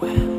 well.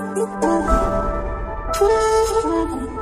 Ooh, ooh,